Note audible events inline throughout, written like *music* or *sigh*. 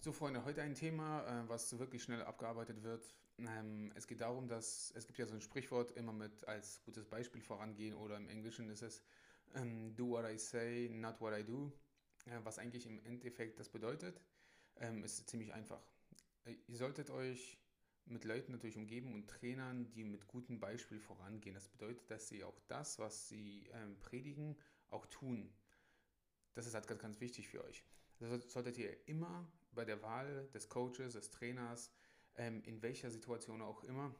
So, Freunde, heute ein Thema, äh, was wirklich schnell abgearbeitet wird. Ähm, es geht darum, dass es gibt ja so ein Sprichwort immer mit als gutes Beispiel vorangehen oder im Englischen ist es ähm, Do what I say, not what I do. Äh, was eigentlich im Endeffekt das bedeutet, ähm, ist ziemlich einfach. Äh, ihr solltet euch mit Leuten natürlich umgeben und Trainern, die mit gutem Beispiel vorangehen. Das bedeutet, dass sie auch das, was sie predigen, auch tun. Das ist halt ganz, ganz wichtig für euch. Das solltet ihr immer bei der Wahl des Coaches, des Trainers, ähm, in welcher Situation auch immer,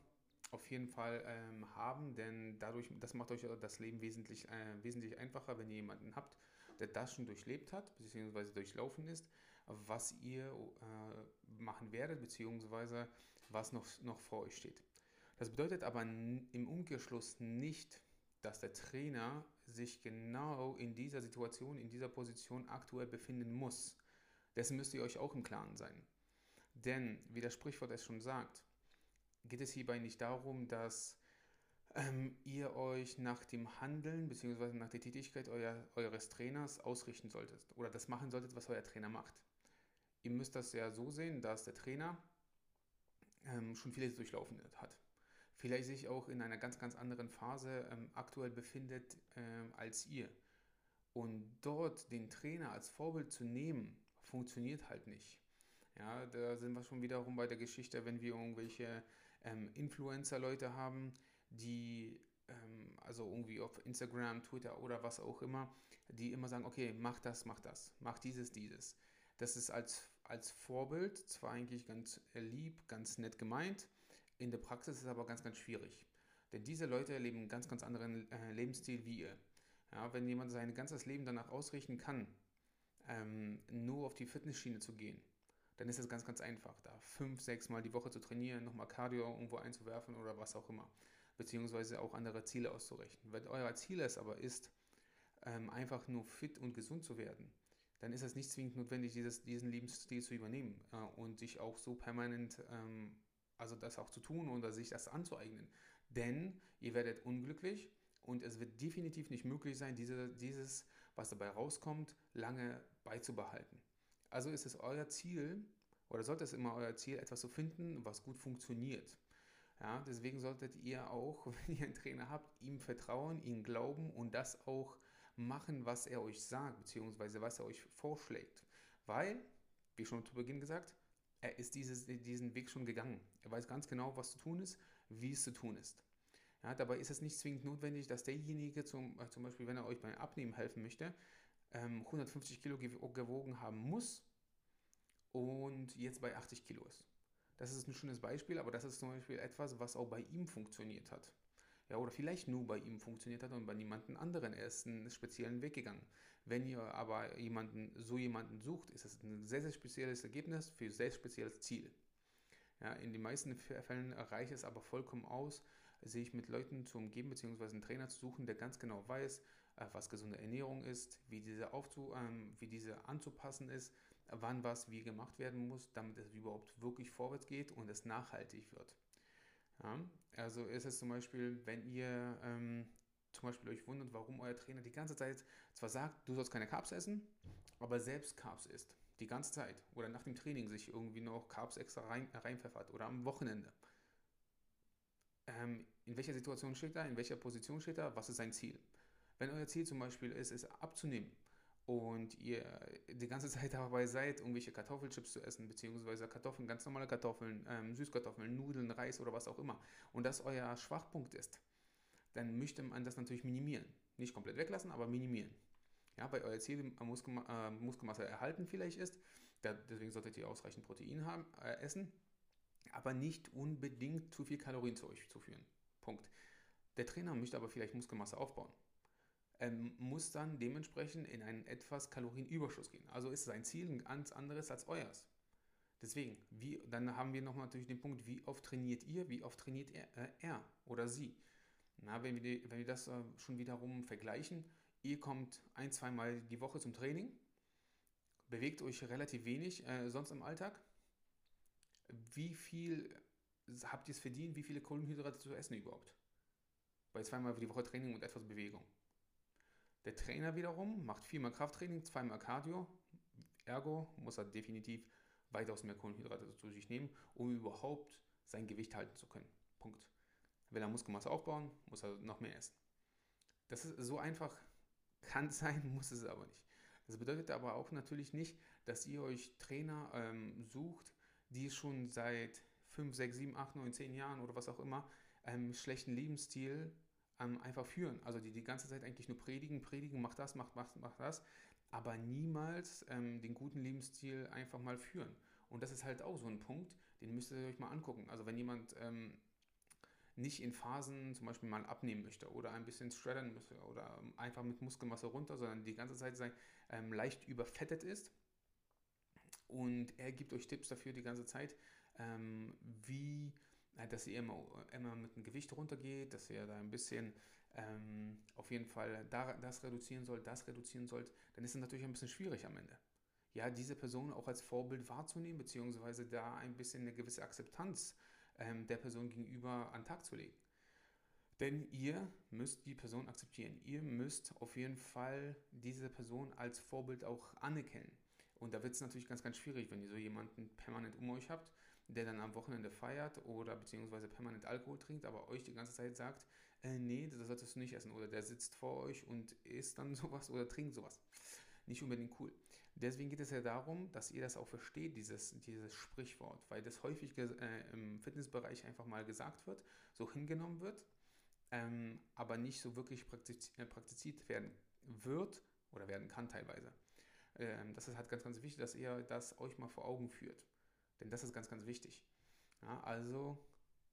auf jeden Fall ähm, haben, denn dadurch, das macht euch das Leben wesentlich, äh, wesentlich einfacher, wenn ihr jemanden habt, der das schon durchlebt hat, beziehungsweise durchlaufen ist, was ihr äh, machen werdet, beziehungsweise was noch, noch vor euch steht. Das bedeutet aber im Umkehrschluss nicht, dass der Trainer sich genau in dieser Situation, in dieser Position aktuell befinden muss. Dessen müsst ihr euch auch im Klaren sein. Denn, wie das Sprichwort es schon sagt, geht es hierbei nicht darum, dass ähm, ihr euch nach dem Handeln bzw. nach der Tätigkeit euer, eures Trainers ausrichten solltet oder das machen solltet, was euer Trainer macht. Ihr müsst das ja so sehen, dass der Trainer ähm, schon vieles durchlaufen hat vielleicht sich auch in einer ganz, ganz anderen Phase ähm, aktuell befindet ähm, als ihr. Und dort den Trainer als Vorbild zu nehmen, funktioniert halt nicht. Ja, da sind wir schon wiederum bei der Geschichte, wenn wir irgendwelche ähm, Influencer-Leute haben, die ähm, also irgendwie auf Instagram, Twitter oder was auch immer, die immer sagen, okay, mach das, mach das, mach dieses, dieses. Das ist als, als Vorbild zwar eigentlich ganz lieb, ganz nett gemeint, in der Praxis ist es aber ganz, ganz schwierig. Denn diese Leute leben einen ganz, ganz anderen äh, Lebensstil wie ihr. Ja, wenn jemand sein ganzes Leben danach ausrichten kann, ähm, nur auf die Fitnessschiene zu gehen, dann ist es ganz, ganz einfach, da fünf, sechs Mal die Woche zu trainieren, nochmal Cardio irgendwo einzuwerfen oder was auch immer. Beziehungsweise auch andere Ziele auszurichten. Wenn euer Ziel es aber ist, ähm, einfach nur fit und gesund zu werden, dann ist es nicht zwingend notwendig, dieses, diesen Lebensstil zu übernehmen äh, und sich auch so permanent ähm, also das auch zu tun oder sich das anzueignen. Denn ihr werdet unglücklich und es wird definitiv nicht möglich sein, diese, dieses, was dabei rauskommt, lange beizubehalten. Also ist es euer Ziel oder sollte es immer euer Ziel, etwas zu finden, was gut funktioniert. Ja, deswegen solltet ihr auch, *laughs* wenn ihr einen Trainer habt, ihm vertrauen, ihm glauben und das auch machen, was er euch sagt, beziehungsweise was er euch vorschlägt. Weil, wie schon zu Beginn gesagt, er ist dieses, diesen Weg schon gegangen. Er weiß ganz genau, was zu tun ist, wie es zu tun ist. Ja, dabei ist es nicht zwingend notwendig, dass derjenige zum, äh, zum Beispiel, wenn er euch beim Abnehmen helfen möchte, ähm, 150 Kilo gewogen haben muss und jetzt bei 80 Kilo ist. Das ist ein schönes Beispiel, aber das ist zum Beispiel etwas, was auch bei ihm funktioniert hat ja, oder vielleicht nur bei ihm funktioniert hat und bei niemandem anderen. Er ist einen speziellen Weg gegangen. Wenn ihr aber jemanden, so jemanden sucht, ist es ein sehr, sehr spezielles Ergebnis für ein sehr spezielles Ziel. Ja, in den meisten Fällen reicht es aber vollkommen aus, sich mit Leuten zu umgeben bzw. einen Trainer zu suchen, der ganz genau weiß, äh, was gesunde Ernährung ist, wie diese, aufzu, ähm, wie diese anzupassen ist, wann was wie gemacht werden muss, damit es überhaupt wirklich vorwärts geht und es nachhaltig wird. Ja, also ist es zum Beispiel, wenn ihr ähm, zum Beispiel euch wundert, warum euer Trainer die ganze Zeit zwar sagt, du sollst keine Carbs essen, aber selbst Carbs isst. Die ganze Zeit. Oder nach dem Training sich irgendwie noch Carbs extra rein, reinpfeffert. Oder am Wochenende. Ähm, in welcher Situation steht er? In welcher Position steht er? Was ist sein Ziel? Wenn euer Ziel zum Beispiel ist, es abzunehmen und ihr die ganze *laughs* Zeit dabei seid, irgendwelche Kartoffelchips zu essen, beziehungsweise Kartoffeln, ganz normale Kartoffeln, ähm, Süßkartoffeln, Nudeln, Reis oder was auch immer, und das euer Schwachpunkt ist, dann möchte man das natürlich minimieren. Nicht komplett weglassen, aber minimieren. Ja, bei euer Ziel äh, Muskel, äh, Muskelmasse erhalten vielleicht ist, da, deswegen solltet ihr ausreichend Protein haben, äh, essen, aber nicht unbedingt zu viel Kalorien zu euch zuführen. Punkt. Der Trainer möchte aber vielleicht Muskelmasse aufbauen ähm, muss dann dementsprechend in einen etwas Kalorienüberschuss gehen. Also ist sein Ziel ein ganz anderes als euers. Deswegen, wie, dann haben wir nochmal natürlich den Punkt, wie oft trainiert ihr, wie oft trainiert er, äh, er oder sie. Na, wenn, wir wenn wir das äh, schon wiederum vergleichen, ihr kommt ein, zweimal die Woche zum Training, bewegt euch relativ wenig äh, sonst im Alltag. Wie viel habt ihr es verdient, wie viele Kohlenhydrate zu essen überhaupt? Bei zweimal die Woche Training und etwas Bewegung. Der Trainer wiederum macht viermal Krafttraining, zweimal Cardio. Ergo muss er definitiv weitaus mehr Kohlenhydrate zu sich nehmen, um überhaupt sein Gewicht halten zu können. Punkt. Will er Muskelmasse aufbauen, muss er noch mehr essen. Das ist so einfach, kann *laughs* sein, muss es aber nicht. Das bedeutet aber auch natürlich nicht, dass ihr euch Trainer ähm, sucht, die schon seit 5, 6, 7, 8, 9, 10 Jahren oder was auch immer ähm, schlechten Lebensstil ähm, einfach führen. Also die die ganze Zeit eigentlich nur predigen, predigen, mach das, mach, mach, mach das, aber niemals ähm, den guten Lebensstil einfach mal führen. Und das ist halt auch so ein Punkt, den müsst ihr euch mal angucken. Also wenn jemand ähm, nicht in Phasen zum Beispiel mal abnehmen möchte oder ein bisschen shreddern möchte oder einfach mit Muskelmasse runter, sondern die ganze Zeit sein, ähm, leicht überfettet ist. Und er gibt euch Tipps dafür die ganze Zeit, ähm, wie, äh, dass ihr immer, immer mit dem Gewicht runtergeht, dass ihr da ein bisschen ähm, auf jeden Fall da, das reduzieren sollt, das reduzieren sollt, dann ist es natürlich ein bisschen schwierig am Ende. Ja, diese Person auch als Vorbild wahrzunehmen, beziehungsweise da ein bisschen eine gewisse Akzeptanz ähm, der Person gegenüber an den Tag zu legen. Denn ihr müsst die Person akzeptieren. Ihr müsst auf jeden Fall diese Person als Vorbild auch anerkennen. Und da wird es natürlich ganz, ganz schwierig, wenn ihr so jemanden permanent um euch habt, der dann am Wochenende feiert oder beziehungsweise permanent Alkohol trinkt, aber euch die ganze Zeit sagt, äh, nee, das solltest du nicht essen. Oder der sitzt vor euch und isst dann *laughs* sowas oder trinkt sowas. Nicht unbedingt cool. Deswegen geht es ja darum, dass ihr das auch versteht, dieses, dieses Sprichwort, weil das häufig äh, im Fitnessbereich einfach mal gesagt wird, so hingenommen wird, ähm, aber nicht so wirklich äh, praktiziert werden wird oder werden kann teilweise. Ähm, das ist halt ganz, ganz wichtig, dass ihr das euch mal vor Augen führt. Denn das ist ganz, ganz wichtig. Ja, also,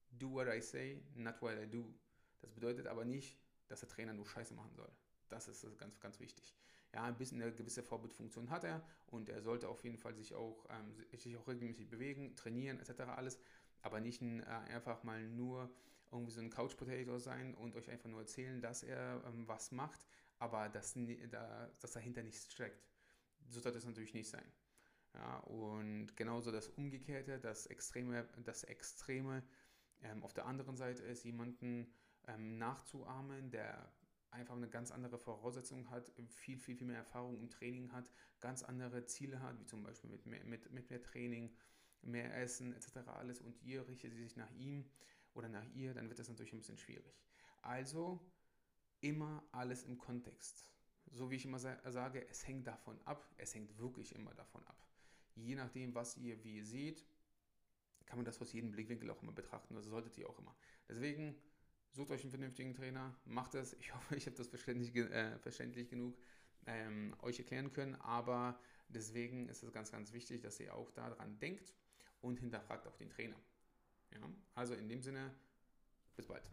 do what I say, not what I do. Das bedeutet aber nicht, dass der Trainer nur Scheiße machen soll. Das ist ganz, ganz wichtig. Ja, ein bisschen eine gewisse Vorbildfunktion hat er und er sollte auf jeden Fall sich auch, ähm, sich auch regelmäßig bewegen, trainieren etc. alles, aber nicht ein, äh, einfach mal nur irgendwie so ein Couch Potato sein und euch einfach nur erzählen, dass er ähm, was macht, aber dass, da, dass dahinter nichts steckt. So sollte es natürlich nicht sein. Ja, und genauso das Umgekehrte, das Extreme, das Extreme ähm, auf der anderen Seite ist, jemanden ähm, nachzuahmen, der einfach eine ganz andere Voraussetzung hat, viel, viel, viel mehr Erfahrung im Training hat, ganz andere Ziele hat, wie zum Beispiel mit mehr, mit, mit mehr Training, mehr Essen etc. alles und ihr richtet sich nach ihm oder nach ihr, dann wird das natürlich ein bisschen schwierig. Also immer alles im Kontext. So wie ich immer sage, es hängt davon ab, es hängt wirklich immer davon ab. Je nachdem, was ihr wie ihr seht, kann man das aus jedem Blickwinkel auch immer betrachten. Das solltet ihr auch immer. Deswegen sucht euch einen vernünftigen Trainer, macht es. Ich *laughs* hoffe, ich habe das verständlich, äh, verständlich genug ähm, euch erklären können. Aber deswegen ist es ganz, ganz wichtig, dass ihr auch daran denkt und hinterfragt auch den Trainer. Ja? Also in dem Sinne, bis bald.